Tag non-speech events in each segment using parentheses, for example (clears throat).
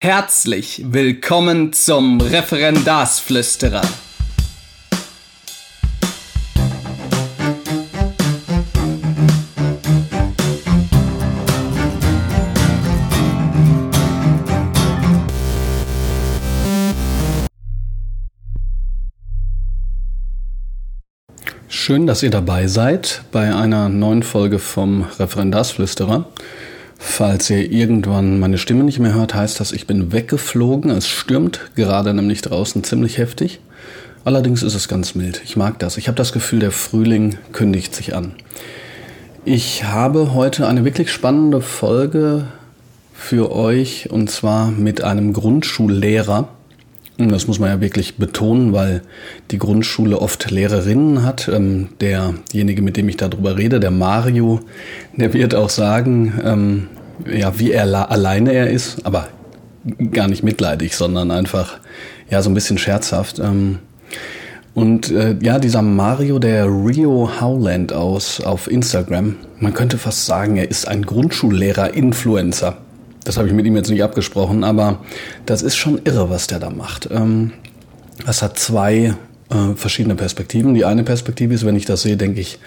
Herzlich willkommen zum Referendarsflüsterer. Schön, dass ihr dabei seid bei einer neuen Folge vom Referendarsflüsterer. Falls ihr irgendwann meine Stimme nicht mehr hört, heißt das, ich bin weggeflogen. Es stürmt gerade nämlich draußen ziemlich heftig. Allerdings ist es ganz mild. Ich mag das. Ich habe das Gefühl, der Frühling kündigt sich an. Ich habe heute eine wirklich spannende Folge für euch und zwar mit einem Grundschullehrer. Das muss man ja wirklich betonen, weil die Grundschule oft Lehrerinnen hat. Ähm, derjenige, mit dem ich darüber rede, der Mario, der wird auch sagen, ähm, ja, wie er alleine er ist, aber gar nicht mitleidig, sondern einfach ja so ein bisschen scherzhaft. Ähm, und äh, ja, dieser Mario, der Rio Howland aus auf Instagram, man könnte fast sagen, er ist ein Grundschullehrer-Influencer. Das habe ich mit ihm jetzt nicht abgesprochen, aber das ist schon irre, was der da macht. Ähm, das hat zwei äh, verschiedene Perspektiven. Die eine Perspektive ist, wenn ich das sehe, denke ich,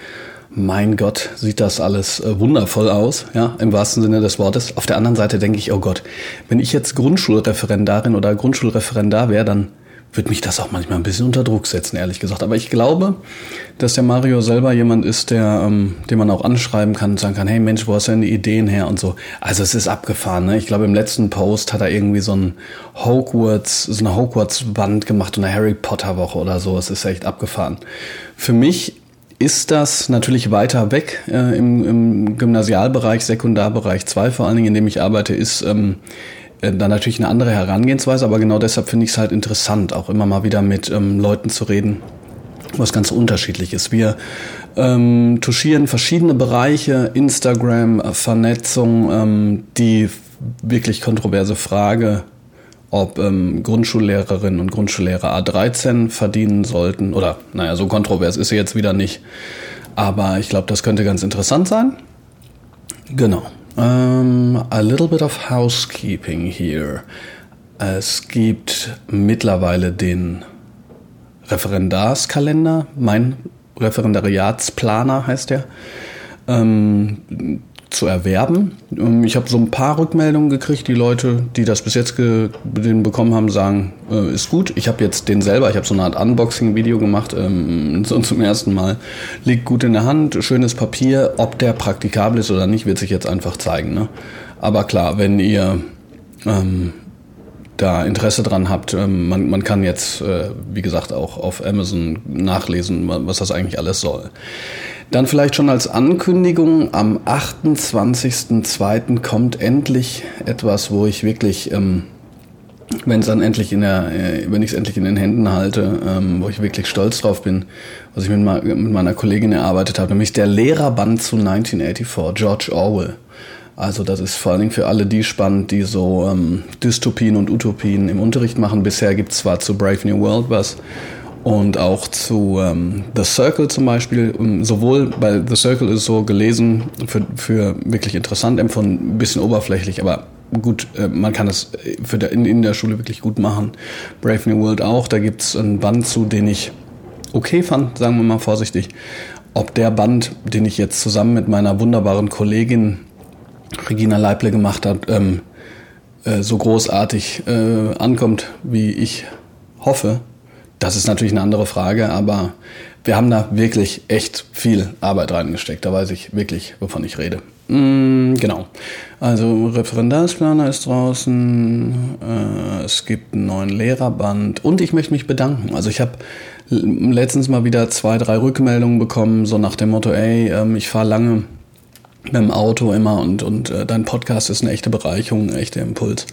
mein Gott, sieht das alles äh, wundervoll aus, ja, im wahrsten Sinne des Wortes. Auf der anderen Seite denke ich, oh Gott, wenn ich jetzt Grundschulreferendarin oder Grundschulreferendar wäre, dann würde mich das auch manchmal ein bisschen unter Druck setzen, ehrlich gesagt. Aber ich glaube, dass der Mario selber jemand ist, der, ähm, den man auch anschreiben kann und sagen kann, hey Mensch, wo hast du denn die Ideen her und so. Also es ist abgefahren. Ne? Ich glaube, im letzten Post hat er irgendwie so ein Hogwarts, so eine Hogwarts-Wand gemacht und eine Harry Potter-Woche oder so. Es ist echt abgefahren. Für mich ist das natürlich weiter weg äh, im, im Gymnasialbereich, Sekundarbereich 2 vor allen Dingen, in dem ich arbeite, ist ähm, äh, dann natürlich eine andere Herangehensweise, aber genau deshalb finde ich es halt interessant, auch immer mal wieder mit ähm, Leuten zu reden, was ganz unterschiedlich ist. Wir ähm, touchieren verschiedene Bereiche, Instagram, Vernetzung, ähm, die wirklich kontroverse Frage, ob ähm, Grundschullehrerinnen und Grundschullehrer A13 verdienen sollten. Oder, naja, so kontrovers ist sie jetzt wieder nicht. Aber ich glaube, das könnte ganz interessant sein. Genau. Um, a little bit of housekeeping here. Es gibt mittlerweile den Referendarskalender, mein Referendariatsplaner heißt der, ähm, zu erwerben. Ähm, ich habe so ein paar Rückmeldungen gekriegt. Die Leute, die das bis jetzt bekommen haben, sagen, äh, ist gut. Ich habe jetzt den selber, ich habe so eine Art Unboxing-Video gemacht, ähm, (laughs) so zum ersten Mal. Liegt gut in der Hand, schönes Papier. Ob der praktikabel ist oder nicht, wird sich jetzt einfach zeigen. Ne? Aber klar, wenn ihr ähm, da Interesse dran habt, ähm, man, man kann jetzt, äh, wie gesagt, auch auf Amazon nachlesen, was das eigentlich alles soll. Dann vielleicht schon als Ankündigung, am 28.02. kommt endlich etwas, wo ich wirklich, ähm, wenn es dann endlich in der, äh, wenn ich es endlich in den Händen halte, ähm, wo ich wirklich stolz drauf bin, was ich mit, mit meiner Kollegin erarbeitet habe, nämlich der Lehrerband zu 1984, George Orwell. Also das ist vor allen Dingen für alle die spannend, die so ähm, Dystopien und Utopien im Unterricht machen. Bisher gibt es zwar zu Brave New World was, und auch zu ähm, The Circle zum Beispiel. Sowohl bei The Circle ist so gelesen, für, für wirklich interessant empfunden, ein bisschen oberflächlich, aber gut, äh, man kann es für der, in, in der Schule wirklich gut machen. Brave New World auch, da gibt's einen Band zu, den ich okay fand, sagen wir mal vorsichtig. Ob der Band, den ich jetzt zusammen mit meiner wunderbaren Kollegin Regina Leible gemacht habe, ähm, äh, so großartig äh, ankommt, wie ich hoffe, das ist natürlich eine andere Frage, aber wir haben da wirklich echt viel Arbeit reingesteckt. Da weiß ich wirklich, wovon ich rede. Mm, genau. Also Referendarsplaner ist draußen, äh, es gibt einen neuen Lehrerband und ich möchte mich bedanken. Also ich habe letztens mal wieder zwei, drei Rückmeldungen bekommen, so nach dem Motto, ey, ähm, ich fahre lange mit dem Auto immer und, und äh, dein Podcast ist eine echte Bereicherung, ein echter Impuls.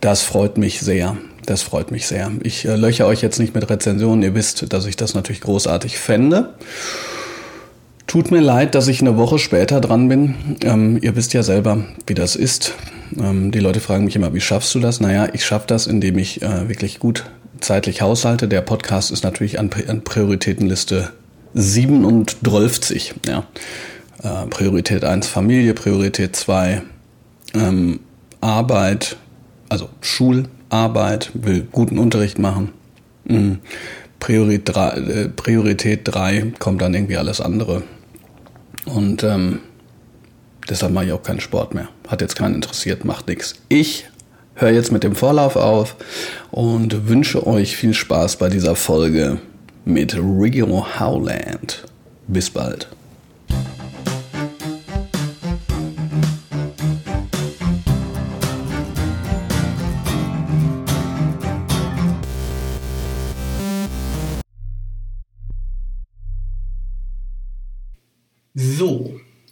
Das freut mich sehr. Das freut mich sehr. Ich äh, löche euch jetzt nicht mit Rezensionen. Ihr wisst, dass ich das natürlich großartig fände. Tut mir leid, dass ich eine Woche später dran bin. Ähm, ihr wisst ja selber, wie das ist. Ähm, die Leute fragen mich immer, wie schaffst du das? Naja, ich schaffe das, indem ich äh, wirklich gut zeitlich haushalte. Der Podcast ist natürlich an, an Prioritätenliste 37. Ja. Äh, Priorität 1 Familie, Priorität 2 ähm, Arbeit, also Schularbeit, will guten Unterricht machen. Mhm. Priorität 3, äh, Priorität 3 kommt dann irgendwie alles andere. Und ähm, deshalb mache ich auch keinen Sport mehr. Hat jetzt keinen interessiert, macht nichts. Ich höre jetzt mit dem Vorlauf auf und wünsche euch viel Spaß bei dieser Folge mit Rio Howland. Bis bald.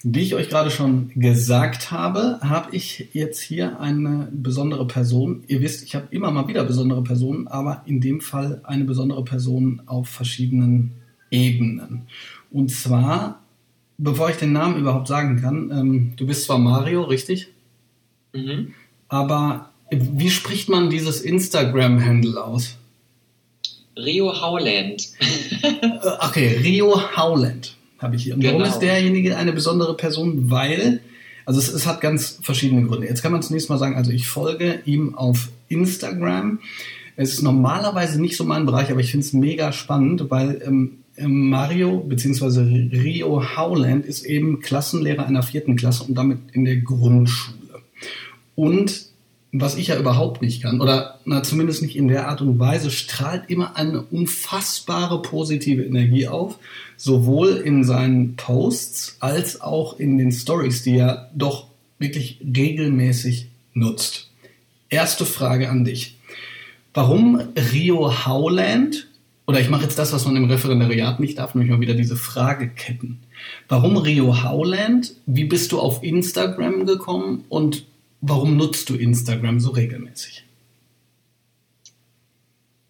Wie ich euch gerade schon gesagt habe, habe ich jetzt hier eine besondere Person. Ihr wisst, ich habe immer mal wieder besondere Personen, aber in dem Fall eine besondere Person auf verschiedenen Ebenen. Und zwar, bevor ich den Namen überhaupt sagen kann, ähm, du bist zwar Mario, richtig? Mhm. Aber wie spricht man dieses Instagram-Handle aus? Rio Howland. (laughs) Äh, okay, Rio Howland habe ich hier. Und genau. warum ist derjenige eine besondere Person? Weil, also es, es hat ganz verschiedene Gründe. Jetzt kann man zunächst mal sagen, also ich folge ihm auf Instagram. Es ist normalerweise nicht so mein Bereich, aber ich finde es mega spannend, weil ähm, ähm, Mario bzw. Rio Howland ist eben Klassenlehrer einer vierten Klasse und damit in der Grundschule. Und was ich ja überhaupt nicht kann, oder na, zumindest nicht in der Art und Weise, strahlt immer eine unfassbare positive Energie auf, sowohl in seinen Posts als auch in den Stories, die er doch wirklich regelmäßig nutzt. Erste Frage an dich. Warum Rio Howland? Oder ich mache jetzt das, was man im Referendariat nicht darf, nämlich mal wieder diese Frageketten. Warum Rio Howland? Wie bist du auf Instagram gekommen? Und Warum nutzt du Instagram so regelmäßig?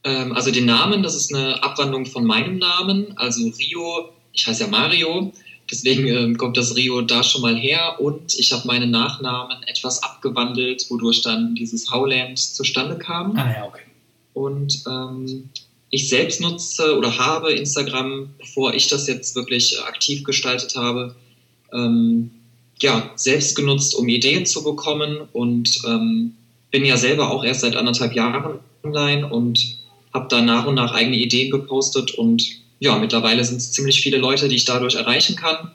Ähm, also den Namen, das ist eine Abwandlung von meinem Namen. Also Rio, ich heiße ja Mario, deswegen ähm, kommt das Rio da schon mal her. Und ich habe meinen Nachnamen etwas abgewandelt, wodurch dann dieses Howland zustande kam. Ah ja, okay. Und ähm, ich selbst nutze oder habe Instagram, bevor ich das jetzt wirklich aktiv gestaltet habe, ähm, ja, selbst genutzt, um Ideen zu bekommen. Und ähm, bin ja selber auch erst seit anderthalb Jahren online und habe da nach und nach eigene Ideen gepostet. Und ja, mittlerweile sind es ziemlich viele Leute, die ich dadurch erreichen kann,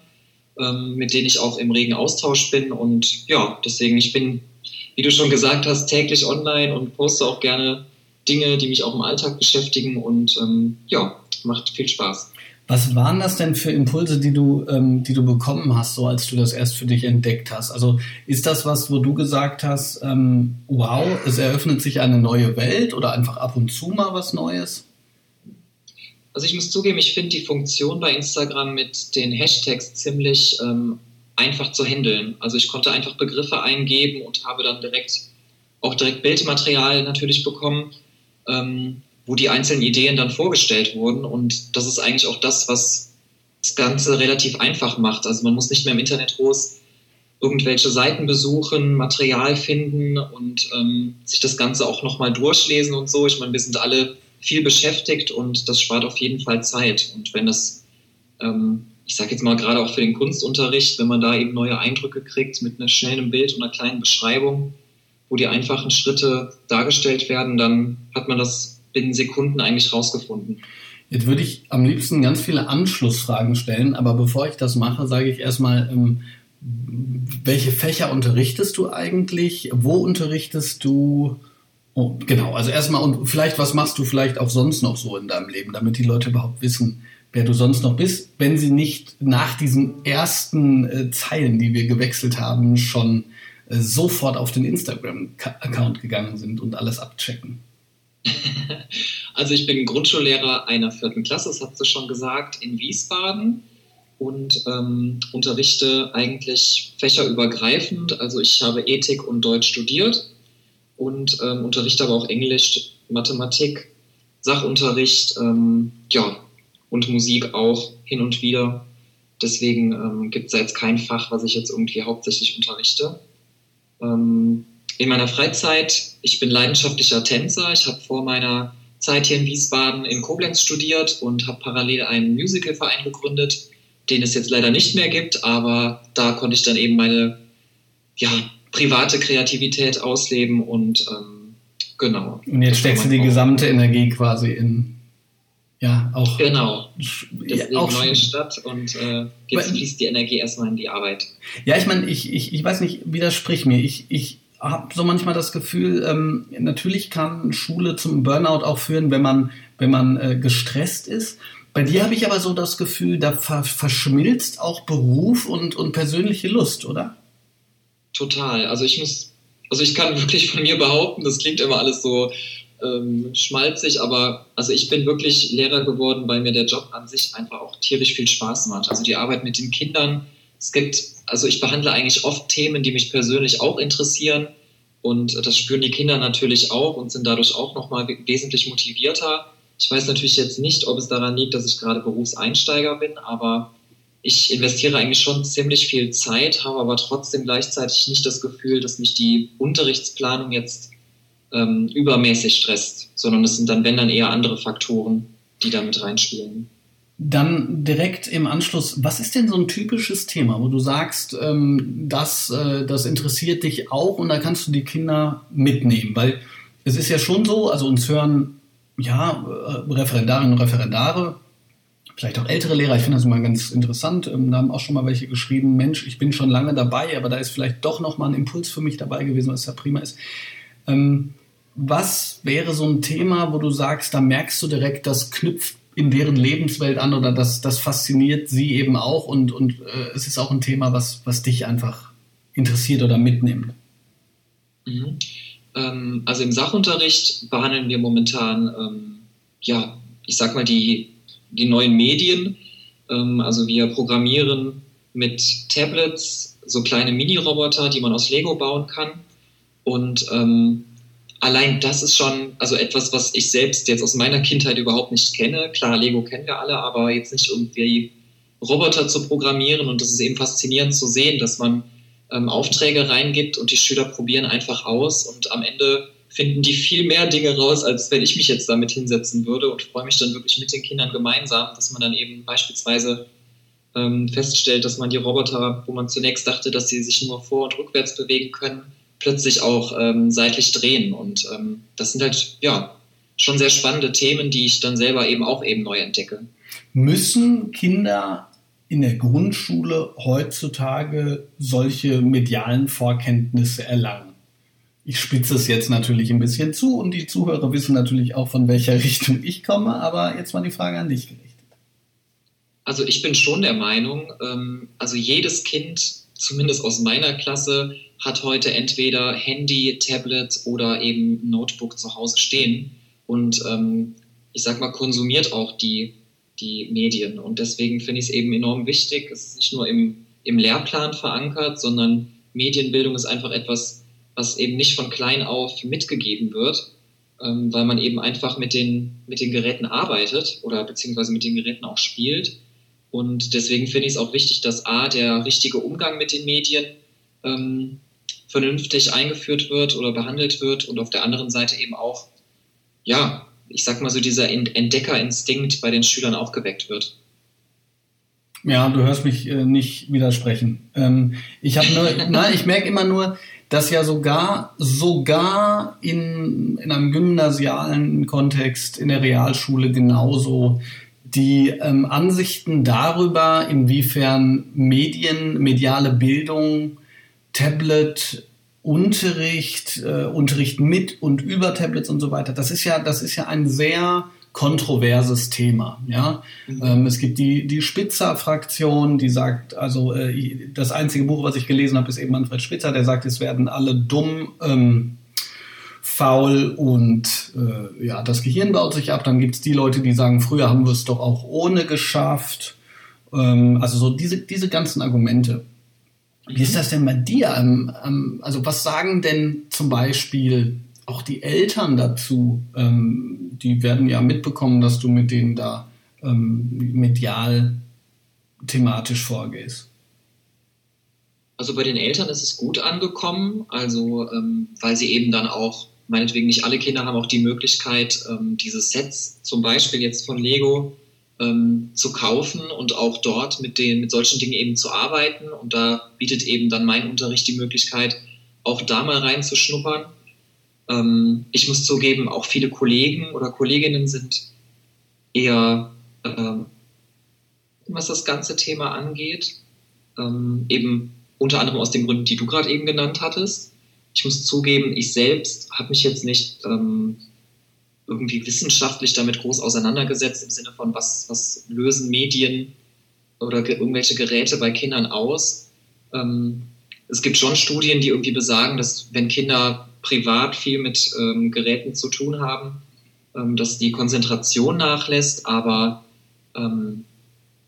ähm, mit denen ich auch im regen Austausch bin. Und ja, deswegen, ich bin, wie du schon gesagt hast, täglich online und poste auch gerne Dinge, die mich auch im Alltag beschäftigen. Und ähm, ja, macht viel Spaß. Was waren das denn für Impulse, die du, ähm, die du bekommen hast, so als du das erst für dich entdeckt hast? Also ist das was, wo du gesagt hast, ähm, wow, es eröffnet sich eine neue Welt oder einfach ab und zu mal was Neues? Also ich muss zugeben, ich finde die Funktion bei Instagram mit den Hashtags ziemlich ähm, einfach zu handeln. Also ich konnte einfach Begriffe eingeben und habe dann direkt auch direkt Bildmaterial natürlich bekommen. Ähm, wo die einzelnen Ideen dann vorgestellt wurden. Und das ist eigentlich auch das, was das Ganze relativ einfach macht. Also man muss nicht mehr im Internet groß irgendwelche Seiten besuchen, Material finden und ähm, sich das Ganze auch nochmal durchlesen und so. Ich meine, wir sind alle viel beschäftigt und das spart auf jeden Fall Zeit. Und wenn das, ähm, ich sage jetzt mal gerade auch für den Kunstunterricht, wenn man da eben neue Eindrücke kriegt mit einem schnellen Bild und einer kleinen Beschreibung, wo die einfachen Schritte dargestellt werden, dann hat man das binnen Sekunden eigentlich rausgefunden. Jetzt würde ich am liebsten ganz viele Anschlussfragen stellen, aber bevor ich das mache, sage ich erstmal, ähm, welche Fächer unterrichtest du eigentlich? Wo unterrichtest du? Oh, genau, also erstmal und vielleicht, was machst du vielleicht auch sonst noch so in deinem Leben, damit die Leute überhaupt wissen, wer du sonst noch bist, wenn sie nicht nach diesen ersten äh, Zeilen, die wir gewechselt haben, schon äh, sofort auf den Instagram-Account gegangen sind und alles abchecken. (laughs) Also ich bin Grundschullehrer einer vierten Klasse, das hast du schon gesagt, in Wiesbaden und ähm, unterrichte eigentlich fächerübergreifend. Also ich habe Ethik und Deutsch studiert und ähm, unterrichte aber auch Englisch, Mathematik, Sachunterricht, ähm, ja, und Musik auch hin und wieder. Deswegen ähm, gibt es jetzt kein Fach, was ich jetzt irgendwie hauptsächlich unterrichte. Ähm, in meiner Freizeit, ich bin leidenschaftlicher Tänzer. Ich habe vor meiner Zeit hier in Wiesbaden in Koblenz studiert und habe parallel einen Musicalverein gegründet, den es jetzt leider nicht mehr gibt, aber da konnte ich dann eben meine ja, private Kreativität ausleben und ähm, Genau. Und jetzt steckst du die gesamte Energie quasi in ja, auch. Genau. Deswegen auch neue Stadt und äh, jetzt fließt die Energie erstmal in die Arbeit. Ja, ich meine, ich, ich, ich weiß nicht, widersprich mir. Ich, ich habe so manchmal das Gefühl, ähm, natürlich kann Schule zum Burnout auch führen, wenn man, wenn man äh, gestresst ist. Bei dir habe ich aber so das Gefühl, da ver verschmilzt auch Beruf und, und persönliche Lust, oder? Total. Also ich muss, also ich kann (laughs) wirklich von mir behaupten, das klingt immer alles so ähm, schmalzig, aber also ich bin wirklich Lehrer geworden, weil mir der Job an sich einfach auch tierisch viel Spaß macht. Also die Arbeit mit den Kindern. Es gibt, also ich behandle eigentlich oft Themen, die mich persönlich auch interessieren. Und das spüren die Kinder natürlich auch und sind dadurch auch nochmal wesentlich motivierter. Ich weiß natürlich jetzt nicht, ob es daran liegt, dass ich gerade Berufseinsteiger bin, aber ich investiere eigentlich schon ziemlich viel Zeit, habe aber trotzdem gleichzeitig nicht das Gefühl, dass mich die Unterrichtsplanung jetzt ähm, übermäßig stresst, sondern es sind dann, wenn dann eher andere Faktoren, die da mit reinspielen. Dann direkt im Anschluss, was ist denn so ein typisches Thema, wo du sagst, ähm, das, äh, das interessiert dich auch und da kannst du die Kinder mitnehmen? Weil es ist ja schon so, also uns hören ja äh, Referendarinnen und Referendare, vielleicht auch ältere Lehrer, ich finde das immer ganz interessant. Ähm, da haben auch schon mal welche geschrieben, Mensch, ich bin schon lange dabei, aber da ist vielleicht doch nochmal ein Impuls für mich dabei gewesen, was ja prima ist. Ähm, was wäre so ein Thema, wo du sagst, da merkst du direkt, das knüpft in deren Lebenswelt an oder das, das fasziniert sie eben auch und, und äh, es ist auch ein Thema, was, was dich einfach interessiert oder mitnimmt? Mhm. Ähm, also im Sachunterricht behandeln wir momentan, ähm, ja, ich sag mal, die, die neuen Medien. Ähm, also wir programmieren mit Tablets so kleine Mini-Roboter, die man aus Lego bauen kann. Und ähm, allein das ist schon also etwas, was ich selbst jetzt aus meiner Kindheit überhaupt nicht kenne. Klar, Lego kennen wir alle, aber jetzt nicht irgendwie Roboter zu programmieren. Und das ist eben faszinierend zu sehen, dass man ähm, Aufträge reingibt und die Schüler probieren einfach aus und am Ende finden die viel mehr Dinge raus, als wenn ich mich jetzt damit hinsetzen würde und freue mich dann wirklich mit den Kindern gemeinsam, dass man dann eben beispielsweise ähm, feststellt, dass man die Roboter, wo man zunächst dachte, dass sie sich nur vor- und rückwärts bewegen können, plötzlich auch ähm, seitlich drehen. Und ähm, das sind halt, ja, schon sehr spannende Themen, die ich dann selber eben auch eben neu entdecke. Müssen Kinder in der Grundschule heutzutage solche medialen Vorkenntnisse erlangen? Ich spitze es jetzt natürlich ein bisschen zu und die Zuhörer wissen natürlich auch, von welcher (laughs) Richtung ich komme, aber jetzt mal die Frage an dich gerichtet. Also ich bin schon der Meinung, ähm, also jedes Kind, zumindest aus meiner Klasse, hat heute entweder Handy, Tablet oder eben Notebook zu Hause stehen und ähm, ich sag mal, konsumiert auch die, die Medien. Und deswegen finde ich es eben enorm wichtig. Es ist nicht nur im, im Lehrplan verankert, sondern Medienbildung ist einfach etwas, was eben nicht von klein auf mitgegeben wird, ähm, weil man eben einfach mit den, mit den Geräten arbeitet oder beziehungsweise mit den Geräten auch spielt. Und deswegen finde ich es auch wichtig, dass A, der richtige Umgang mit den Medien ähm, vernünftig eingeführt wird oder behandelt wird und auf der anderen Seite eben auch, ja, ich sag mal so, dieser Entdeckerinstinkt bei den Schülern aufgeweckt wird. Ja, du hörst mich äh, nicht widersprechen. Ähm, ich habe nur, (laughs) nein, ich merke immer nur, dass ja sogar, sogar in, in einem gymnasialen Kontext, in der Realschule genauso die ähm, Ansichten darüber, inwiefern Medien, mediale Bildung Tablet, Unterricht, äh, Unterricht mit und über Tablets und so weiter. Das ist ja, das ist ja ein sehr kontroverses Thema. Ja, mhm. ähm, es gibt die die Spitzer-Fraktion, die sagt, also äh, das einzige Buch, was ich gelesen habe, ist eben Manfred Spitzer, der sagt, es werden alle dumm, ähm, faul und äh, ja, das Gehirn baut sich ab. Dann gibt es die Leute, die sagen, früher haben wir es doch auch ohne geschafft. Ähm, also so diese diese ganzen Argumente. Wie ist das denn bei dir? Ähm, ähm, also was sagen denn zum Beispiel auch die Eltern dazu? Ähm, die werden ja mitbekommen, dass du mit denen da medial thematisch vorgehst. Also bei den Eltern ist es gut angekommen, also weil sie eben dann auch, meinetwegen nicht alle Kinder haben auch die Möglichkeit, diese Sets zum Beispiel jetzt von Lego ähm, zu kaufen und auch dort mit, den, mit solchen Dingen eben zu arbeiten. Und da bietet eben dann mein Unterricht die Möglichkeit, auch da mal reinzuschnuppern. Ähm, ich muss zugeben, auch viele Kollegen oder Kolleginnen sind eher, ähm, was das ganze Thema angeht, ähm, eben unter anderem aus den Gründen, die du gerade eben genannt hattest. Ich muss zugeben, ich selbst habe mich jetzt nicht ähm, irgendwie wissenschaftlich damit groß auseinandergesetzt im Sinne von, was, was lösen Medien oder ge irgendwelche Geräte bei Kindern aus. Ähm, es gibt schon Studien, die irgendwie besagen, dass wenn Kinder privat viel mit ähm, Geräten zu tun haben, ähm, dass die Konzentration nachlässt, aber ähm,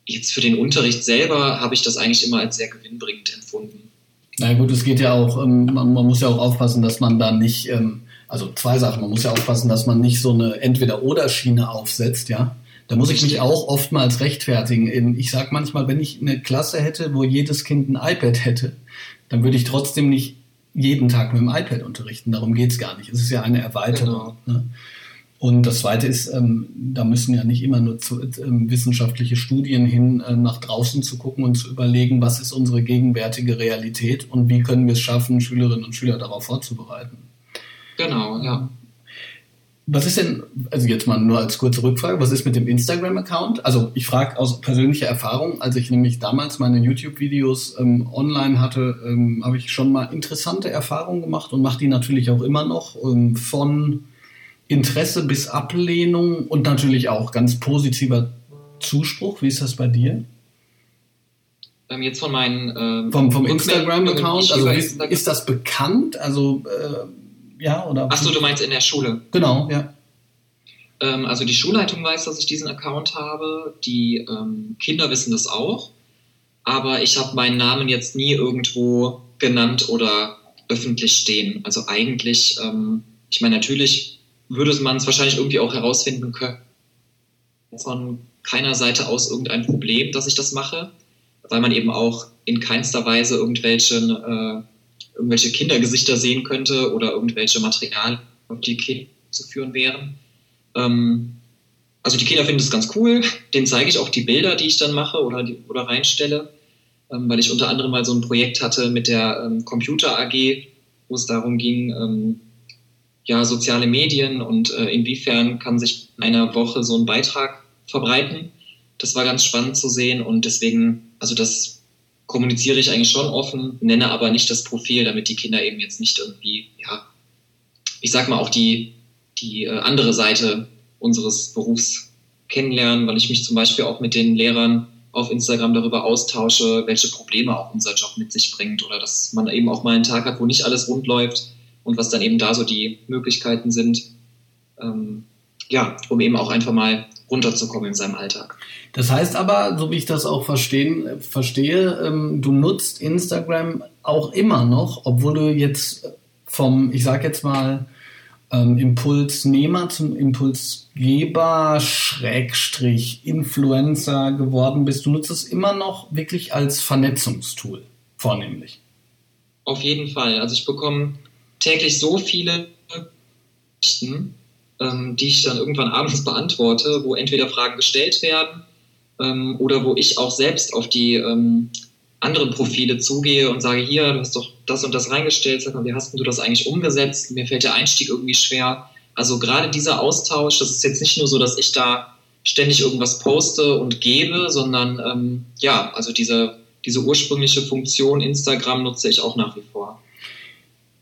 jetzt für den Unterricht selber habe ich das eigentlich immer als sehr gewinnbringend empfunden. Na gut, es geht ja auch, ähm, man, muss ja auch aufpassen, dass man da nicht, ähm, also zwei Sachen, man muss ja aufpassen, dass man nicht so eine Entweder-Oder-Schiene aufsetzt, ja. Da muss ich mich auch oftmals rechtfertigen. Ich sage manchmal, wenn ich eine Klasse hätte, wo jedes Kind ein iPad hätte, dann würde ich trotzdem nicht jeden Tag mit dem iPad unterrichten. Darum geht es gar nicht. Es ist ja eine Erweiterung. Genau. Ne? Und das Zweite ist, ähm, da müssen ja nicht immer nur zu, ähm, wissenschaftliche Studien hin, äh, nach draußen zu gucken und zu überlegen, was ist unsere gegenwärtige Realität und wie können wir es schaffen, Schülerinnen und Schüler darauf vorzubereiten. Genau, ja. Was ist denn, also jetzt mal nur als kurze Rückfrage, was ist mit dem Instagram-Account? Also ich frage aus persönlicher Erfahrung, als ich nämlich damals meine YouTube-Videos ähm, online hatte, ähm, habe ich schon mal interessante Erfahrungen gemacht und mache die natürlich auch immer noch ähm, von Interesse bis Ablehnung und natürlich auch ganz positiver Zuspruch. Wie ist das bei dir? Ähm, jetzt von meinen ähm, vom, vom Instagram-Account, also ist, Instagram. ist, das bekannt? Also äh, ja oder? Achso, du meinst in der Schule? Genau, ja. Ähm, also die Schulleitung weiß, dass ich diesen Account habe. Die ähm, Kinder wissen das auch, aber ich habe meinen Namen jetzt nie irgendwo genannt oder öffentlich stehen. Also eigentlich, ähm, ich meine natürlich würde man es wahrscheinlich irgendwie auch herausfinden können, von keiner Seite aus irgendein Problem, dass ich das mache, weil man eben auch in keinster Weise irgendwelche, äh, irgendwelche Kindergesichter sehen könnte oder irgendwelche Materialien, auf die Kinder zu führen wären. Ähm, also die Kinder finden das ganz cool, denen zeige ich auch die Bilder, die ich dann mache oder, die, oder reinstelle, ähm, weil ich unter anderem mal so ein Projekt hatte mit der ähm, Computer AG, wo es darum ging, ähm, ja, soziale Medien und äh, inwiefern kann sich in einer Woche so ein Beitrag verbreiten. Das war ganz spannend zu sehen und deswegen, also das kommuniziere ich eigentlich schon offen, nenne aber nicht das Profil, damit die Kinder eben jetzt nicht irgendwie, ja, ich sag mal auch die, die äh, andere Seite unseres Berufs kennenlernen, weil ich mich zum Beispiel auch mit den Lehrern auf Instagram darüber austausche, welche Probleme auch unser Job mit sich bringt oder dass man eben auch mal einen Tag hat, wo nicht alles rund läuft und was dann eben da so die Möglichkeiten sind, ähm, ja, um eben auch einfach mal runterzukommen in seinem Alltag. Das heißt aber, so wie ich das auch verstehen, verstehe, ähm, du nutzt Instagram auch immer noch, obwohl du jetzt vom, ich sag jetzt mal, ähm, Impulsnehmer zum Impulsgeber, Schrägstrich, Influencer geworden bist. Du nutzt es immer noch wirklich als Vernetzungstool, vornehmlich. Auf jeden Fall. Also ich bekomme täglich so viele Nachrichten, ähm, die ich dann irgendwann (laughs) abends beantworte, wo entweder Fragen gestellt werden ähm, oder wo ich auch selbst auf die ähm, anderen Profile zugehe und sage, hier, du hast doch das und das reingestellt, sag mal, wie hast du das eigentlich umgesetzt? Mir fällt der Einstieg irgendwie schwer. Also gerade dieser Austausch, das ist jetzt nicht nur so, dass ich da ständig irgendwas poste und gebe, sondern ähm, ja, also diese, diese ursprüngliche Funktion Instagram nutze ich auch nach wie vor.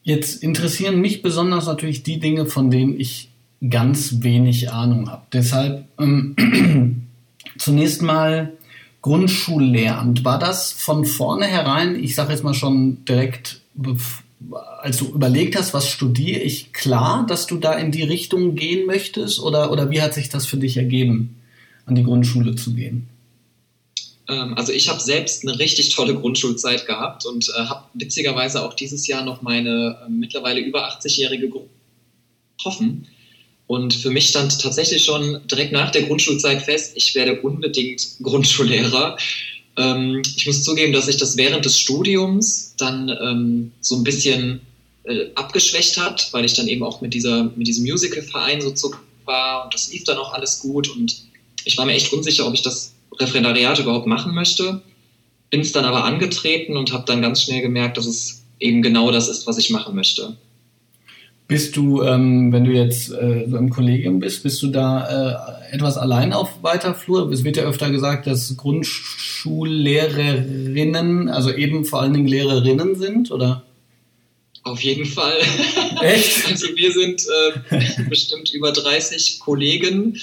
Jetzt interessieren mich besonders natürlich die Dinge, von denen ich ganz wenig Ahnung habe. Deshalb ähm, (clears throat) zunächst mal Grundschullehramt. War das von vornherein, ich sage jetzt mal schon direkt, als du überlegt hast, was studiere ich, klar, dass du da in die Richtung gehen möchtest? Oder, oder wie hat sich das für dich ergeben, an die Grundschule zu gehen? Ähm, also ich habe selbst eine richtig tolle Grundschulzeit gehabt und äh, habe witzigerweise auch dieses Jahr noch meine äh, mittlerweile über 80-jährige Gruppe getroffen. Und für mich stand tatsächlich schon direkt nach der Grundschulzeit fest, ich werde unbedingt (laughs) Grundschullehrer. Ähm, ich muss zugeben, dass sich das während des Studiums dann ähm, so ein bisschen äh, abgeschwächt hat, weil ich dann eben auch mit, dieser, mit diesem Musical-Verein so zu war und das lief dann auch alles gut und ich war mir echt unsicher, ob ich das Referendariat überhaupt machen möchte. Bin es dann aber angetreten und habe dann ganz schnell gemerkt, dass es eben genau das ist, was ich machen möchte. Bist du, ähm, wenn du jetzt äh, so im Kollegium bist, bist du da äh, etwas allein auf weiter Flur? Es wird ja öfter gesagt, dass Grundschullehrerinnen, also eben vor allen Dingen Lehrerinnen sind, oder? Auf jeden Fall. Echt? (laughs) Also wir sind äh, bestimmt über 30 Kollegen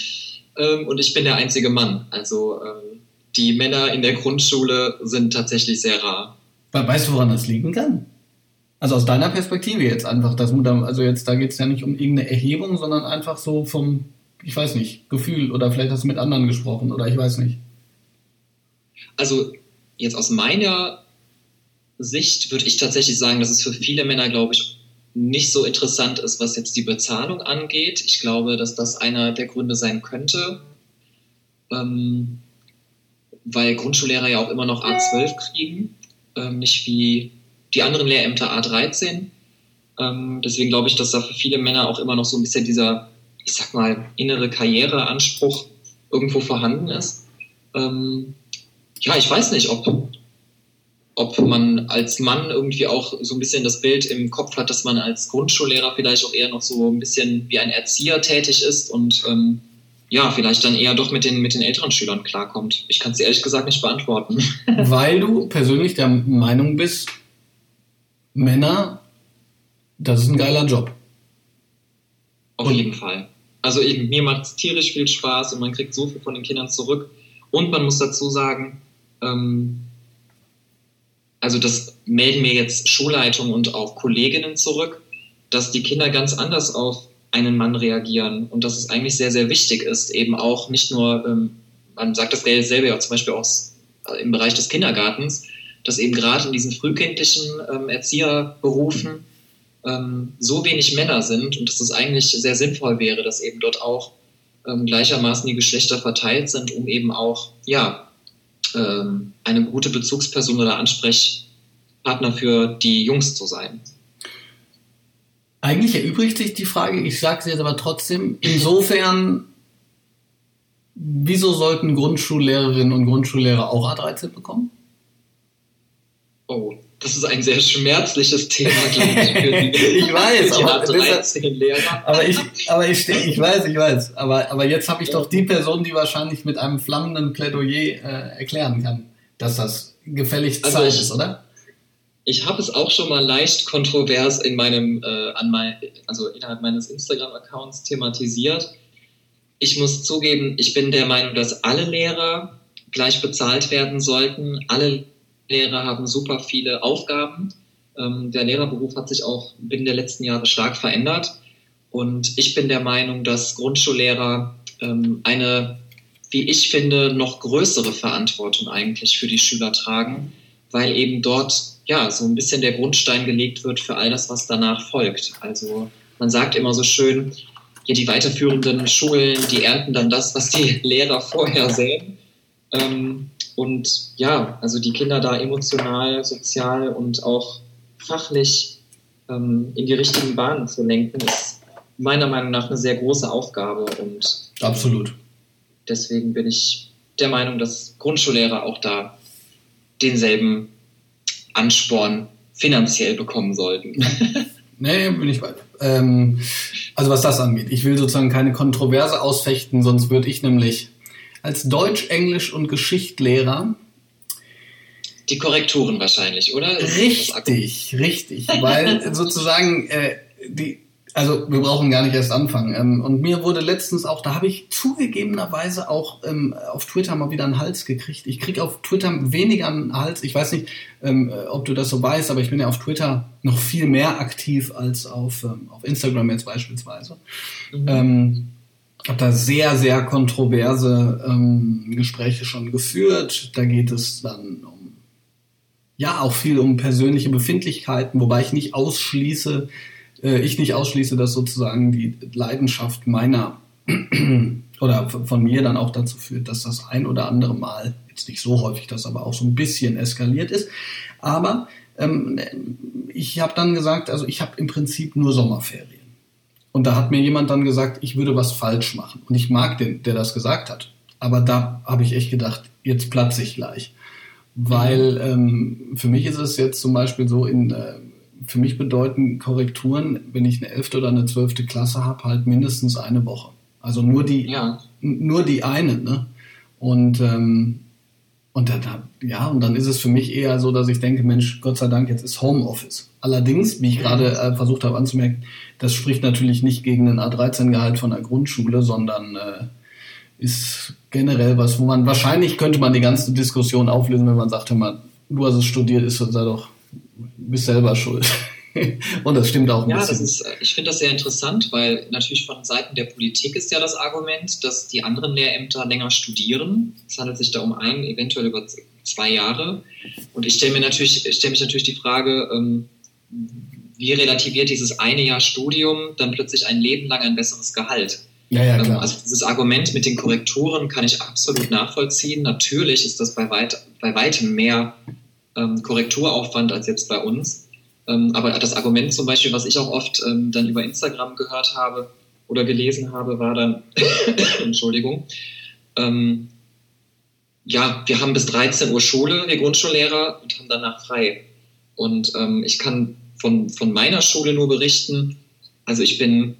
ähm, und ich bin der einzige Mann. Also ähm, die Männer in der Grundschule sind tatsächlich sehr rar. Weißt du, woran das liegen kann? Also aus deiner Perspektive jetzt einfach, dass also jetzt da geht es ja nicht um irgendeine Erhebung, sondern einfach so vom, ich weiß nicht, Gefühl oder vielleicht hast du mit anderen gesprochen oder ich weiß nicht. Also jetzt aus meiner Sicht würde ich tatsächlich sagen, dass es für viele Männer, glaube ich, nicht so interessant ist, was jetzt die Bezahlung angeht. Ich glaube, dass das einer der Gründe sein könnte, ähm, weil Grundschullehrer ja auch immer noch A12 kriegen, ähm, nicht wie die anderen Lehrämter A13. Ähm, deswegen glaube ich, dass da für viele Männer auch immer noch so ein bisschen dieser, ich sag mal, innere Karriereanspruch irgendwo vorhanden ist. Ähm, ja, ich weiß nicht, ob, ob man als Mann irgendwie auch so ein bisschen das Bild im Kopf hat, dass man als Grundschullehrer vielleicht auch eher noch so ein bisschen wie ein Erzieher tätig ist und ähm, ja, vielleicht dann eher doch mit den, mit den älteren Schülern klarkommt. Ich kann es ehrlich gesagt nicht beantworten. (laughs) Weil du persönlich der Meinung bist, Männer, das ist ein geiler Job. Auf jeden Fall. Also ich, mir macht es tierisch viel Spaß und man kriegt so viel von den Kindern zurück. Und man muss dazu sagen, ähm, also das melden mir jetzt Schulleitungen und auch Kolleginnen zurück, dass die Kinder ganz anders auf einen Mann reagieren und dass es eigentlich sehr, sehr wichtig ist, eben auch nicht nur, ähm, man sagt das selber ja zum Beispiel auch im Bereich des Kindergartens, dass eben gerade in diesen frühkindlichen ähm, Erzieherberufen ähm, so wenig Männer sind und dass es eigentlich sehr sinnvoll wäre, dass eben dort auch ähm, gleichermaßen die Geschlechter verteilt sind, um eben auch ja, ähm, eine gute Bezugsperson oder Ansprechpartner für die Jungs zu sein. Eigentlich erübrigt sich die Frage, ich sage es jetzt aber trotzdem, insofern, wieso sollten Grundschullehrerinnen und Grundschullehrer auch A13 bekommen? Oh, das ist ein sehr schmerzliches Thema, glaube ich, für die, (laughs) ich weiß, aber, deshalb, aber ich, aber ich, ich weiß, ich weiß, aber, aber jetzt habe ich doch die Person, die wahrscheinlich mit einem flammenden Plädoyer äh, erklären kann, dass das gefällig also Zeit ich, ist, oder? Ich habe es auch schon mal leicht kontrovers in meinem, äh, an mein, also innerhalb meines Instagram-Accounts thematisiert. Ich muss zugeben, ich bin der Meinung, dass alle Lehrer gleich bezahlt werden sollten. Alle Lehrer haben super viele Aufgaben. Ähm, der Lehrerberuf hat sich auch binnen der letzten Jahre stark verändert. Und ich bin der Meinung, dass Grundschullehrer ähm, eine, wie ich finde, noch größere Verantwortung eigentlich für die Schüler tragen, weil eben dort ja so ein bisschen der Grundstein gelegt wird für all das, was danach folgt. Also man sagt immer so schön, ja, die weiterführenden Schulen, die ernten dann das, was die (laughs) Lehrer vorher sehen. Ähm, und ja, also die Kinder da emotional, sozial und auch fachlich ähm, in die richtigen Bahnen zu lenken, ist meiner Meinung nach eine sehr große Aufgabe. Und absolut. Deswegen bin ich der Meinung, dass Grundschullehrer auch da denselben Ansporn finanziell bekommen sollten. (laughs) nee, bin ich weit. Ähm, also was das angeht, ich will sozusagen keine Kontroverse ausfechten, sonst würde ich nämlich als Deutsch, Englisch und Geschichtlehrer. Die Korrekturen wahrscheinlich, oder? Richtig, richtig. Weil (laughs) sozusagen äh, die, also wir brauchen gar nicht erst anfangen. Ähm, und mir wurde letztens auch, da habe ich zugegebenerweise auch ähm, auf Twitter mal wieder einen Hals gekriegt. Ich kriege auf Twitter weniger einen Hals. Ich weiß nicht, ähm, ob du das so weißt, aber ich bin ja auf Twitter noch viel mehr aktiv als auf, ähm, auf Instagram jetzt beispielsweise. Mhm. Habe da sehr, sehr kontroverse ähm, Gespräche schon geführt. Da geht es dann um, ja, auch viel um persönliche Befindlichkeiten, wobei ich nicht ausschließe, äh, ich nicht ausschließe, dass sozusagen die Leidenschaft meiner (clears throat) oder von mir dann auch dazu führt, dass das ein oder andere Mal, jetzt nicht so häufig, das aber auch so ein bisschen eskaliert ist. Aber ähm, ich habe dann gesagt, also ich habe im Prinzip nur Sommerferien. Und da hat mir jemand dann gesagt, ich würde was falsch machen. Und ich mag den, der das gesagt hat. Aber da habe ich echt gedacht, jetzt platze ich gleich. Weil ähm, für mich ist es jetzt zum Beispiel so, in, äh, für mich bedeuten Korrekturen, wenn ich eine elfte oder eine zwölfte Klasse habe, halt mindestens eine Woche. Also nur die, ja. nur die eine. Ne? Und ähm, und dann, ja, und dann ist es für mich eher so, dass ich denke, Mensch, Gott sei Dank, jetzt ist Homeoffice. Allerdings, wie ich gerade äh, versucht habe anzumerken, das spricht natürlich nicht gegen ein A13-Gehalt von der Grundschule, sondern äh, ist generell was, wo man wahrscheinlich könnte man die ganze Diskussion auflösen, wenn man sagt, hör mal, du hast es studiert, ist sei doch, bist selber schuld. (laughs) Und das stimmt auch. ja, das ist, ich finde das sehr interessant, weil natürlich von Seiten der Politik ist ja das Argument, dass die anderen Lehrämter länger studieren. Es handelt sich da um ein, eventuell über zwei Jahre. Und ich stelle mir natürlich, stelle mich natürlich die Frage, ähm, wie relativiert dieses eine Jahr Studium dann plötzlich ein Leben lang ein besseres Gehalt? Ja, ja, klar. Also dieses Argument mit den Korrekturen kann ich absolut nachvollziehen. Natürlich ist das bei, weit, bei weitem mehr ähm, Korrekturaufwand als jetzt bei uns. Ähm, aber das Argument zum Beispiel, was ich auch oft ähm, dann über Instagram gehört habe oder gelesen habe, war dann, (coughs) Entschuldigung, ähm, ja, wir haben bis 13 Uhr Schule, wir Grundschullehrer, und haben danach frei. Und ähm, ich kann von, von meiner Schule nur berichten, also ich bin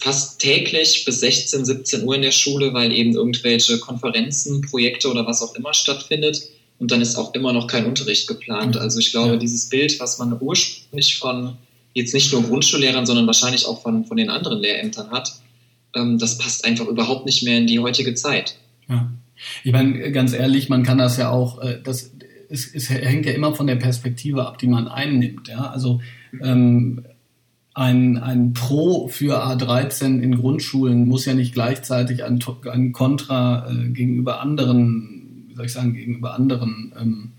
fast täglich bis 16, 17 Uhr in der Schule, weil eben irgendwelche Konferenzen, Projekte oder was auch immer stattfindet und dann ist auch immer noch kein Unterricht geplant. Also ich glaube, ja. dieses Bild, was man ursprünglich von jetzt nicht nur Grundschullehrern, sondern wahrscheinlich auch von, von den anderen Lehrämtern hat, ähm, das passt einfach überhaupt nicht mehr in die heutige Zeit. Ja. Ich meine, ganz ehrlich, man kann das ja auch, äh, das, es, es hängt ja immer von der Perspektive ab, die man einnimmt. Ja? Also ähm, ein, ein Pro für A13 in Grundschulen muss ja nicht gleichzeitig ein, ein Kontra äh, gegenüber anderen soll ich sagen, gegenüber anderen ähm,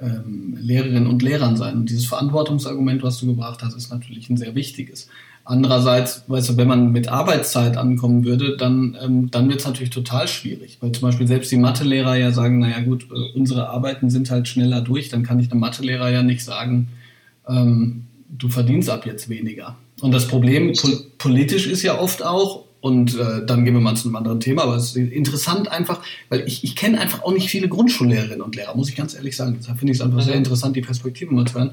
ähm, Lehrerinnen und Lehrern sein. Und dieses Verantwortungsargument, was du gebracht hast, ist natürlich ein sehr wichtiges. Andererseits, weißt du, wenn man mit Arbeitszeit ankommen würde, dann, ähm, dann wird es natürlich total schwierig. Weil zum Beispiel selbst die Mathelehrer ja sagen, naja gut, äh, unsere Arbeiten sind halt schneller durch, dann kann ich einem Mathelehrer ja nicht sagen, ähm, du verdienst ab jetzt weniger. Und das Problem po politisch ist ja oft auch, und äh, dann gehen wir mal zu einem anderen Thema, aber es ist interessant einfach, weil ich, ich kenne einfach auch nicht viele Grundschullehrerinnen und Lehrer, muss ich ganz ehrlich sagen. Deshalb finde ich es einfach mhm. sehr interessant, die Perspektive mal zu hören.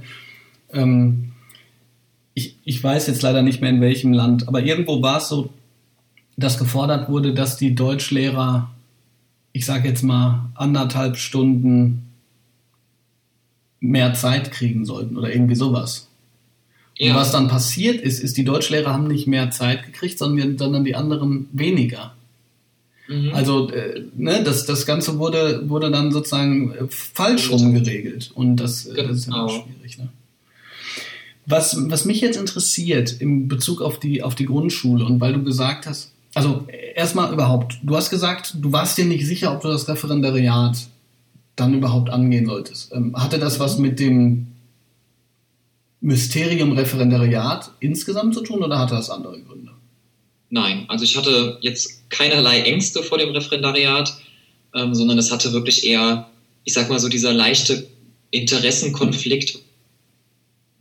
Ähm, ich, ich weiß jetzt leider nicht mehr in welchem Land, aber irgendwo war es so, dass gefordert wurde, dass die Deutschlehrer, ich sage jetzt mal, anderthalb Stunden mehr Zeit kriegen sollten oder irgendwie sowas. Ja. Und was dann passiert ist, ist, die Deutschlehrer haben nicht mehr Zeit gekriegt, sondern, sondern die anderen weniger. Mhm. Also äh, ne, das, das Ganze wurde, wurde dann sozusagen äh, falsch rum geregelt. Und das, genau. das ist ja genau. schwierig. Ne? Was, was mich jetzt interessiert in Bezug auf die, auf die Grundschule und weil du gesagt hast, also erstmal überhaupt, du hast gesagt, du warst dir nicht sicher, ob du das Referendariat dann überhaupt angehen solltest. Ähm, hatte das was mit dem Mysterium Referendariat insgesamt zu tun oder hatte das andere Gründe? Nein, also ich hatte jetzt keinerlei Ängste vor dem Referendariat, ähm, sondern es hatte wirklich eher, ich sag mal so, dieser leichte Interessenkonflikt,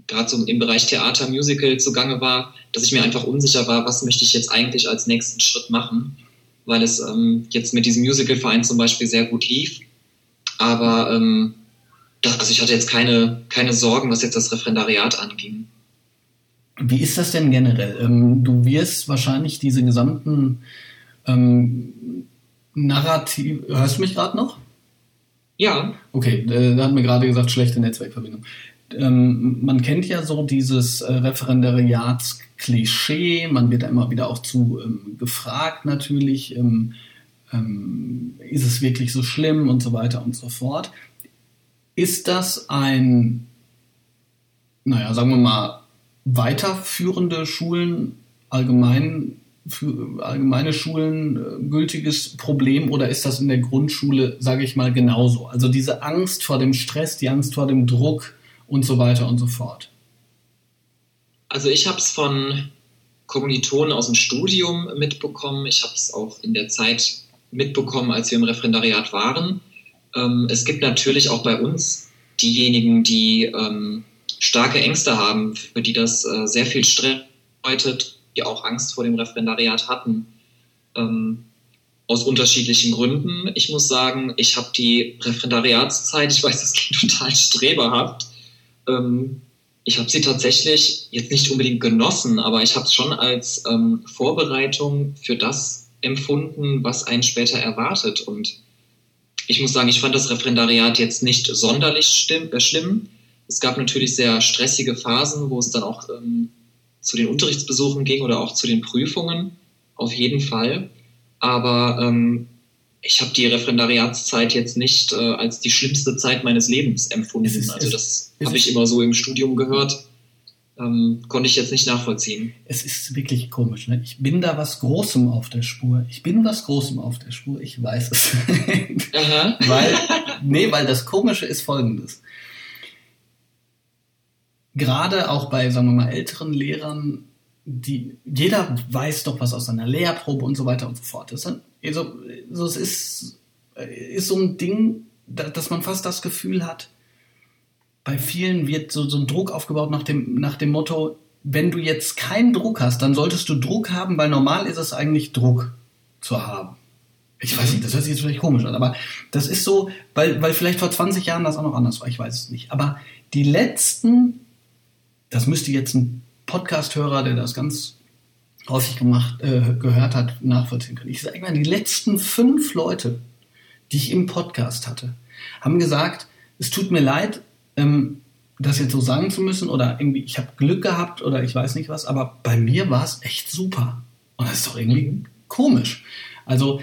gerade so im Bereich Theater, Musical zugange war, dass ich mir einfach unsicher war, was möchte ich jetzt eigentlich als nächsten Schritt machen, weil es ähm, jetzt mit diesem Musicalverein zum Beispiel sehr gut lief. Aber ähm, das, also ich hatte jetzt keine, keine Sorgen, was jetzt das Referendariat anging. Wie ist das denn generell? Ähm, du wirst wahrscheinlich diese gesamten ähm, Narrativ. Hörst du mich gerade noch? Ja. Okay, äh, da hat mir gerade gesagt, schlechte Netzwerkverbindung. Ähm, man kennt ja so dieses äh, Referendariatsklischee, man wird da immer wieder auch zu ähm, gefragt natürlich, ähm, ähm, ist es wirklich so schlimm und so weiter und so fort. Ist das ein, naja, sagen wir mal, weiterführende Schulen, allgemein, für allgemeine Schulen äh, gültiges Problem oder ist das in der Grundschule, sage ich mal, genauso? Also diese Angst vor dem Stress, die Angst vor dem Druck und so weiter und so fort. Also ich habe es von Kommilitonen aus dem Studium mitbekommen. Ich habe es auch in der Zeit mitbekommen, als wir im Referendariat waren. Ähm, es gibt natürlich auch bei uns diejenigen, die ähm, starke Ängste haben, für die das äh, sehr viel Stress bedeutet, die auch Angst vor dem Referendariat hatten. Ähm, aus unterschiedlichen Gründen. Ich muss sagen, ich habe die Referendariatszeit, ich weiß, das klingt total streberhaft, ähm, Ich habe sie tatsächlich jetzt nicht unbedingt genossen, aber ich habe es schon als ähm, Vorbereitung für das empfunden, was einen später erwartet. Und ich muss sagen, ich fand das Referendariat jetzt nicht sonderlich stimm, äh, schlimm. Es gab natürlich sehr stressige Phasen, wo es dann auch ähm, zu den Unterrichtsbesuchen ging oder auch zu den Prüfungen, auf jeden Fall. Aber ähm, ich habe die Referendariatszeit jetzt nicht äh, als die schlimmste Zeit meines Lebens empfunden. Also das habe ich immer so im Studium gehört. Ähm, konnte ich jetzt nicht nachvollziehen. Es ist wirklich komisch. Ne? Ich bin da was Großem auf der Spur. Ich bin was Großem auf der Spur. Ich weiß es. (laughs) Weil, nee, weil das Komische ist folgendes. Gerade auch bei, sagen wir mal, älteren Lehrern, die, jeder weiß doch was aus seiner Lehrprobe und so weiter und so fort. Das, also, also es ist, ist so ein Ding, dass man fast das Gefühl hat, bei vielen wird so, so ein Druck aufgebaut nach dem, nach dem Motto, wenn du jetzt keinen Druck hast, dann solltest du Druck haben, weil normal ist es eigentlich Druck zu haben. Ich weiß nicht, das hört sich jetzt vielleicht komisch an, aber das ist so, weil, weil vielleicht vor 20 Jahren das auch noch anders war, ich weiß es nicht. Aber die letzten, das müsste jetzt ein Podcast-Hörer, der das ganz häufig gemacht, äh, gehört hat, nachvollziehen können. Ich sage mal, die letzten fünf Leute, die ich im Podcast hatte, haben gesagt, es tut mir leid, ähm, das jetzt so sagen zu müssen oder irgendwie, ich habe Glück gehabt oder ich weiß nicht was, aber bei mir war es echt super. Und das ist doch irgendwie komisch. Also,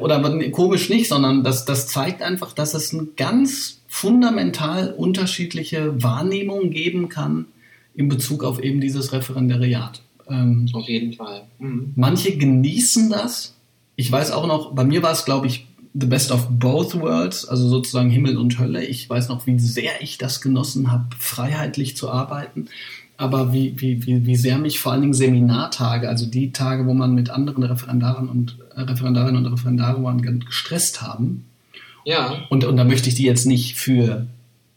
oder komisch nicht, sondern das, das zeigt einfach, dass es eine ganz fundamental unterschiedliche Wahrnehmung geben kann in Bezug auf eben dieses Referendariat. Ähm, auf jeden Fall. Mhm. Manche genießen das. Ich weiß auch noch, bei mir war es, glaube ich, the best of both worlds, also sozusagen Himmel und Hölle. Ich weiß noch, wie sehr ich das genossen habe, freiheitlich zu arbeiten. Aber wie, wie, wie, wie sehr mich vor allen Dingen Seminartage, also die Tage, wo man mit anderen Referendaren und äh, Referendarinnen und Referendaren gestresst haben. Ja. Und, und da möchte ich die jetzt nicht für,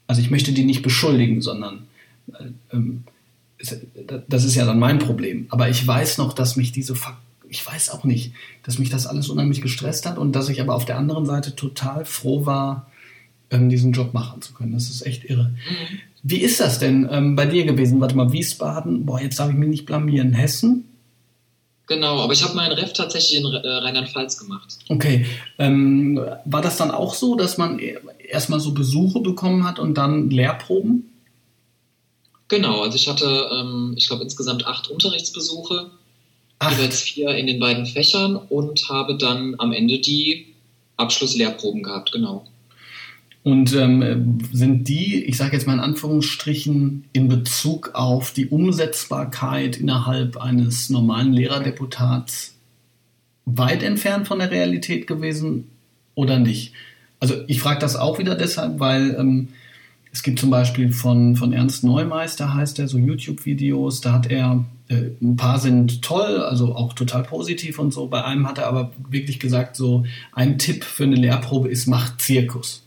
also ich möchte die nicht beschuldigen, sondern äh, ähm, das ist ja dann mein Problem. Aber ich weiß noch, dass mich diese ich weiß auch nicht, dass mich das alles unheimlich gestresst hat und dass ich aber auf der anderen Seite total froh war, ähm, diesen Job machen zu können. Das ist echt irre. Mhm. Wie ist das denn ähm, bei dir gewesen? Warte mal, Wiesbaden, boah, jetzt darf ich mich nicht blamieren. Hessen? Genau, aber ich habe meinen Ref tatsächlich in äh, Rheinland-Pfalz gemacht. Okay. Ähm, war das dann auch so, dass man e-, erstmal so Besuche bekommen hat und dann Lehrproben? Genau, also ich hatte, ähm, ich glaube, insgesamt acht Unterrichtsbesuche Ach. jeweils vier in den beiden Fächern und habe dann am Ende die Abschlusslehrproben gehabt, genau. Und ähm, sind die, ich sage jetzt mal in Anführungsstrichen, in Bezug auf die Umsetzbarkeit innerhalb eines normalen Lehrerdeputats weit entfernt von der Realität gewesen oder nicht? Also ich frage das auch wieder deshalb, weil ähm, es gibt zum Beispiel von, von Ernst Neumeister, heißt er, so YouTube-Videos, da hat er, äh, ein paar sind toll, also auch total positiv und so. Bei einem hat er aber wirklich gesagt, so ein Tipp für eine Lehrprobe ist, macht Zirkus.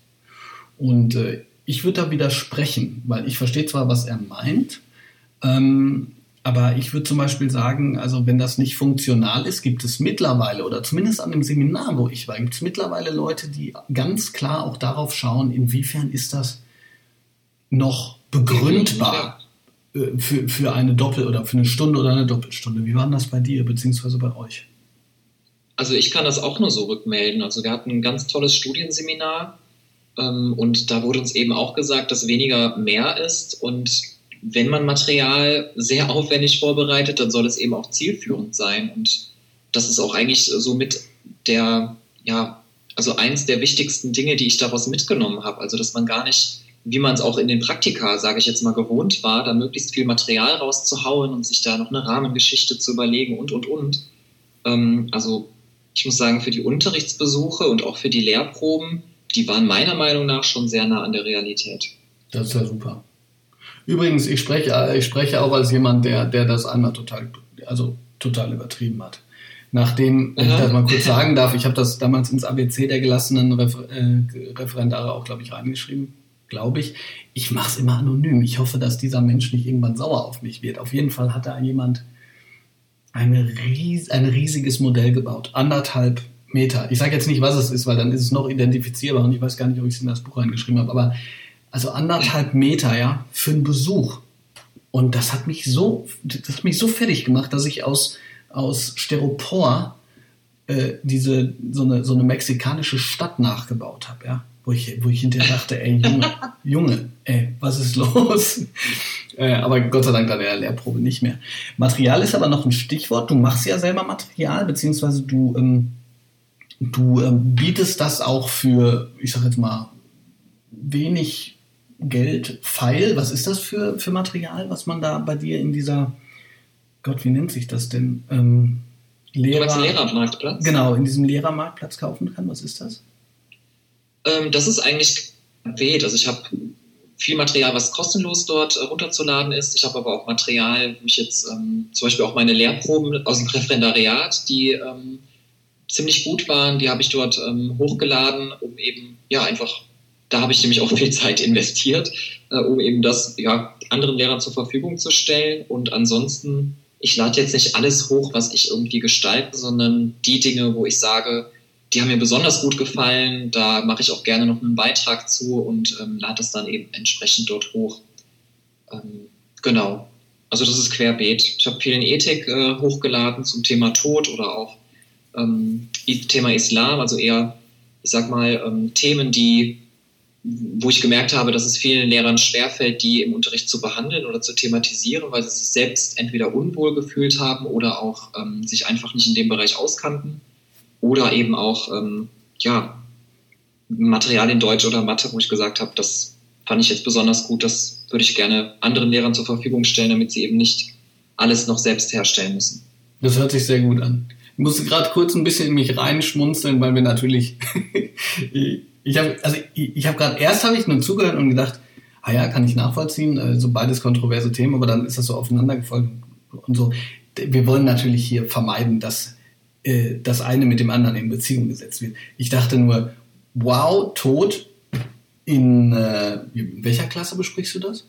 Und äh, ich würde da widersprechen, weil ich verstehe zwar, was er meint, ähm, aber ich würde zum Beispiel sagen, also wenn das nicht funktional ist, gibt es mittlerweile, oder zumindest an dem Seminar, wo ich war, gibt es mittlerweile Leute, die ganz klar auch darauf schauen, inwiefern ist das noch begründbar für, für eine Doppel- oder für eine Stunde oder eine Doppelstunde. Wie war das bei dir beziehungsweise bei euch? Also ich kann das auch nur so rückmelden. Also wir hatten ein ganz tolles Studienseminar ähm, und da wurde uns eben auch gesagt, dass weniger mehr ist und wenn man Material sehr aufwendig vorbereitet, dann soll es eben auch zielführend sein und das ist auch eigentlich so mit der, ja, also eins der wichtigsten Dinge, die ich daraus mitgenommen habe. Also dass man gar nicht wie man es auch in den Praktika, sage ich jetzt mal, gewohnt war, da möglichst viel Material rauszuhauen und sich da noch eine Rahmengeschichte zu überlegen und, und, und. Ähm, also ich muss sagen, für die Unterrichtsbesuche und auch für die Lehrproben, die waren meiner Meinung nach schon sehr nah an der Realität. Das ist ja super. Übrigens, ich spreche, ich spreche auch als jemand, der, der das einmal total, also total übertrieben hat. Nachdem, wenn ich das mal kurz sagen darf, ich habe das damals ins ABC der gelassenen Refer äh, Referendare auch, glaube ich, reingeschrieben glaube ich. Ich mache es immer anonym. Ich hoffe, dass dieser Mensch nicht irgendwann sauer auf mich wird. Auf jeden Fall hat da jemand eine ries ein riesiges Modell gebaut. Anderthalb Meter. Ich sage jetzt nicht, was es ist, weil dann ist es noch identifizierbar und ich weiß gar nicht, ob ich es in das Buch reingeschrieben habe. Aber also anderthalb Meter, ja, für einen Besuch. Und das hat mich so, das hat mich so fertig gemacht, dass ich aus, aus Styropor äh, diese, so eine, so eine mexikanische Stadt nachgebaut habe, ja. Wo ich, wo ich hinterher dachte, ey, Junge, Junge, ey, was ist los? äh, aber Gott sei Dank bei der Lehrprobe nicht mehr. Material ist aber noch ein Stichwort. Du machst ja selber Material, beziehungsweise du, ähm, du ähm, bietest das auch für, ich sag jetzt mal, wenig Geld feil. Was ist das für, für Material, was man da bei dir in dieser, Gott, wie nennt sich das denn? Ähm, Lehrer, Lehrermarktplatz? Genau, in diesem Lehrermarktplatz kaufen kann. Was ist das? Ähm, das ist eigentlich weht. Also ich habe viel Material, was kostenlos dort äh, runterzuladen ist. Ich habe aber auch Material, wo ich jetzt ähm, zum Beispiel auch meine Lehrproben aus dem Referendariat, die ähm, ziemlich gut waren, die habe ich dort ähm, hochgeladen, um eben ja einfach da habe ich nämlich auch viel Zeit investiert, äh, um eben das ja, anderen Lehrern zur Verfügung zu stellen. Und ansonsten, ich lade jetzt nicht alles hoch, was ich irgendwie gestalte, sondern die Dinge, wo ich sage, die haben mir besonders gut gefallen, da mache ich auch gerne noch einen Beitrag zu und ähm, lade es dann eben entsprechend dort hoch. Ähm, genau. Also das ist querbeet. Ich habe viel Ethik äh, hochgeladen zum Thema Tod oder auch ähm, Thema Islam, also eher, ich sag mal, ähm, Themen, die wo ich gemerkt habe, dass es vielen Lehrern schwerfällt, die im Unterricht zu behandeln oder zu thematisieren, weil sie sich selbst entweder unwohl gefühlt haben oder auch ähm, sich einfach nicht in dem Bereich auskannten oder eben auch ähm, ja, Material in Deutsch oder Mathe, wo ich gesagt habe, das fand ich jetzt besonders gut, das würde ich gerne anderen Lehrern zur Verfügung stellen, damit sie eben nicht alles noch selbst herstellen müssen. Das hört sich sehr gut an. Ich musste gerade kurz ein bisschen in mich reinschmunzeln, weil wir natürlich (laughs) Ich habe also ich, ich habe gerade erst habe ich nur zugehört und gedacht, ah ja, kann ich nachvollziehen, so beides kontroverse Themen, aber dann ist das so aufeinander gefolgt und so. Wir wollen natürlich hier vermeiden, dass äh, das eine mit dem anderen in Beziehung gesetzt wird. Ich dachte nur, wow, Tod in, äh, welcher Klasse besprichst du das?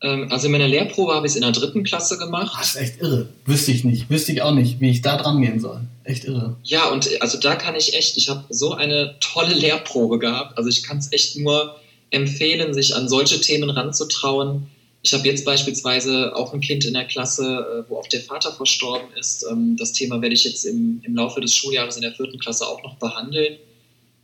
Ähm, also in meiner Lehrprobe habe ich es in der dritten Klasse gemacht. Das ist echt irre. Wüsste ich nicht. Wüsste ich auch nicht, wie ich da dran gehen soll. Echt irre. Ja, und also da kann ich echt, ich habe so eine tolle Lehrprobe gehabt. Also ich kann es echt nur empfehlen, sich an solche Themen ranzutrauen. Ich habe jetzt beispielsweise auch ein Kind in der Klasse, äh, wo auch der Vater verstorben ist. Ähm, das Thema werde ich jetzt im, im Laufe des Schuljahres in der vierten Klasse auch noch behandeln,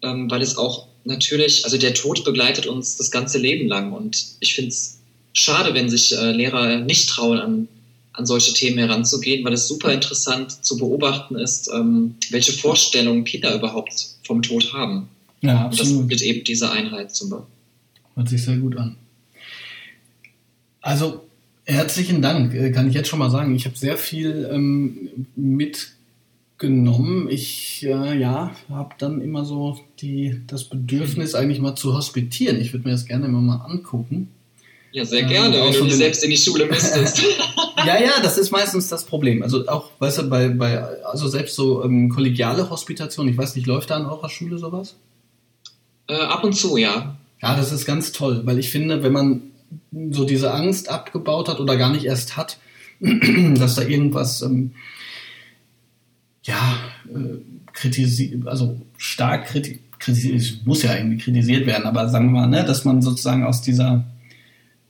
ähm, weil es auch natürlich, also der Tod begleitet uns das ganze Leben lang und ich finde es schade, wenn sich äh, Lehrer nicht trauen, an, an solche Themen heranzugehen, weil es super interessant zu beobachten ist, ähm, welche Vorstellungen Kinder überhaupt vom Tod haben. Ja, absolut. Und das mit eben diese Einheit zum Beispiel. Hört sich sehr gut an. Also, herzlichen Dank, äh, kann ich jetzt schon mal sagen. Ich habe sehr viel ähm, mitgenommen. Ich äh, ja, habe dann immer so die, das Bedürfnis, eigentlich mal zu hospitieren. Ich würde mir das gerne immer mal angucken. Ja, sehr gerne, ähm, wenn du dich selbst in die Schule müsstest. (laughs) ja, ja, das ist meistens das Problem. Also auch, weißt du, bei, bei also selbst so ähm, kollegiale Hospitation, ich weiß nicht, läuft da an eurer Schule sowas? Äh, ab und zu, ja. Ja, das ist ganz toll, weil ich finde, wenn man so diese Angst abgebaut hat oder gar nicht erst hat, (clears throat) dass da irgendwas ähm, ja äh, kritisiert, also stark kritisiert, muss ja irgendwie kritisiert werden, aber sagen wir mal, ne, dass man sozusagen aus dieser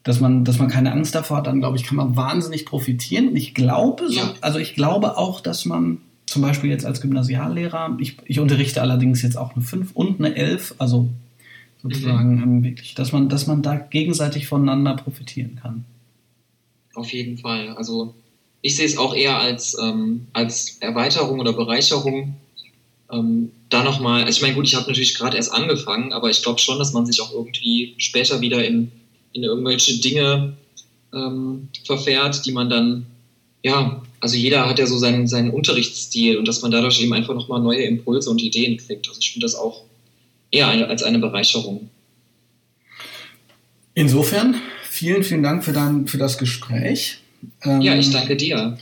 dass man, dass man keine Angst davor hat, dann glaube ich, kann man wahnsinnig profitieren. Und ich glaube, so, also ich glaube auch, dass man zum Beispiel jetzt als Gymnasiallehrer, ich, ich unterrichte allerdings jetzt auch eine 5 und eine 11, also sozusagen mhm. Ähm, wirklich, dass man, dass man da gegenseitig voneinander profitieren kann. Auf jeden Fall. Also ich sehe es auch eher als, ähm, als Erweiterung oder Bereicherung. Ähm, da nochmal, also ich meine, gut, ich habe natürlich gerade erst angefangen, aber ich glaube schon, dass man sich auch irgendwie später wieder in in irgendwelche Dinge ähm, verfährt, die man dann, ja, also jeder hat ja so seinen, seinen Unterrichtsstil und dass man dadurch eben einfach nochmal neue Impulse und Ideen kriegt. Also ich finde das auch eher eine, als eine Bereicherung. Insofern, vielen, vielen Dank für, dein, für das Gespräch. Ähm, ja, ich danke dir.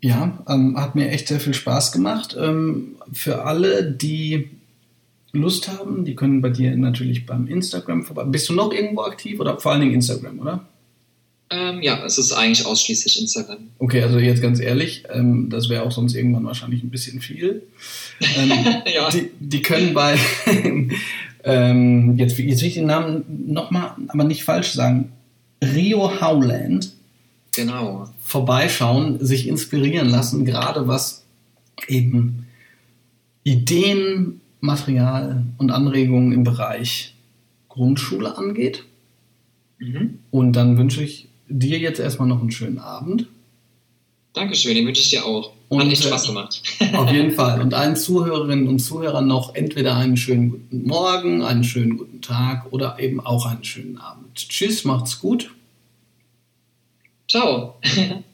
Ja, ähm, hat mir echt sehr viel Spaß gemacht. Ähm, für alle, die Lust haben, die können bei dir natürlich beim Instagram vorbei. Bist du noch irgendwo aktiv oder vor allen Dingen Instagram, oder? Ähm, ja, es ist eigentlich ausschließlich Instagram. Okay, also jetzt ganz ehrlich, ähm, das wäre auch sonst irgendwann wahrscheinlich ein bisschen viel. Ähm, (laughs) ja. die, die, können bei, (laughs) ähm, jetzt, jetzt will ich den Namen nochmal, aber nicht falsch sagen, Rio Howland Genau. vorbeischauen, sich inspirieren lassen, gerade was eben Ideen, Material und Anregungen im Bereich Grundschule angeht. Mhm. Und dann wünsche ich dir jetzt erstmal noch einen schönen Abend. Dankeschön, den wünsche ich dir auch. Und, Hat echt äh, Spaß gemacht. (laughs) Auf jeden Fall. Und allen Zuhörerinnen und Zuhörern noch entweder einen schönen guten Morgen, einen schönen guten Tag oder eben auch einen schönen Abend. Tschüss, macht's gut. Ciao. (laughs)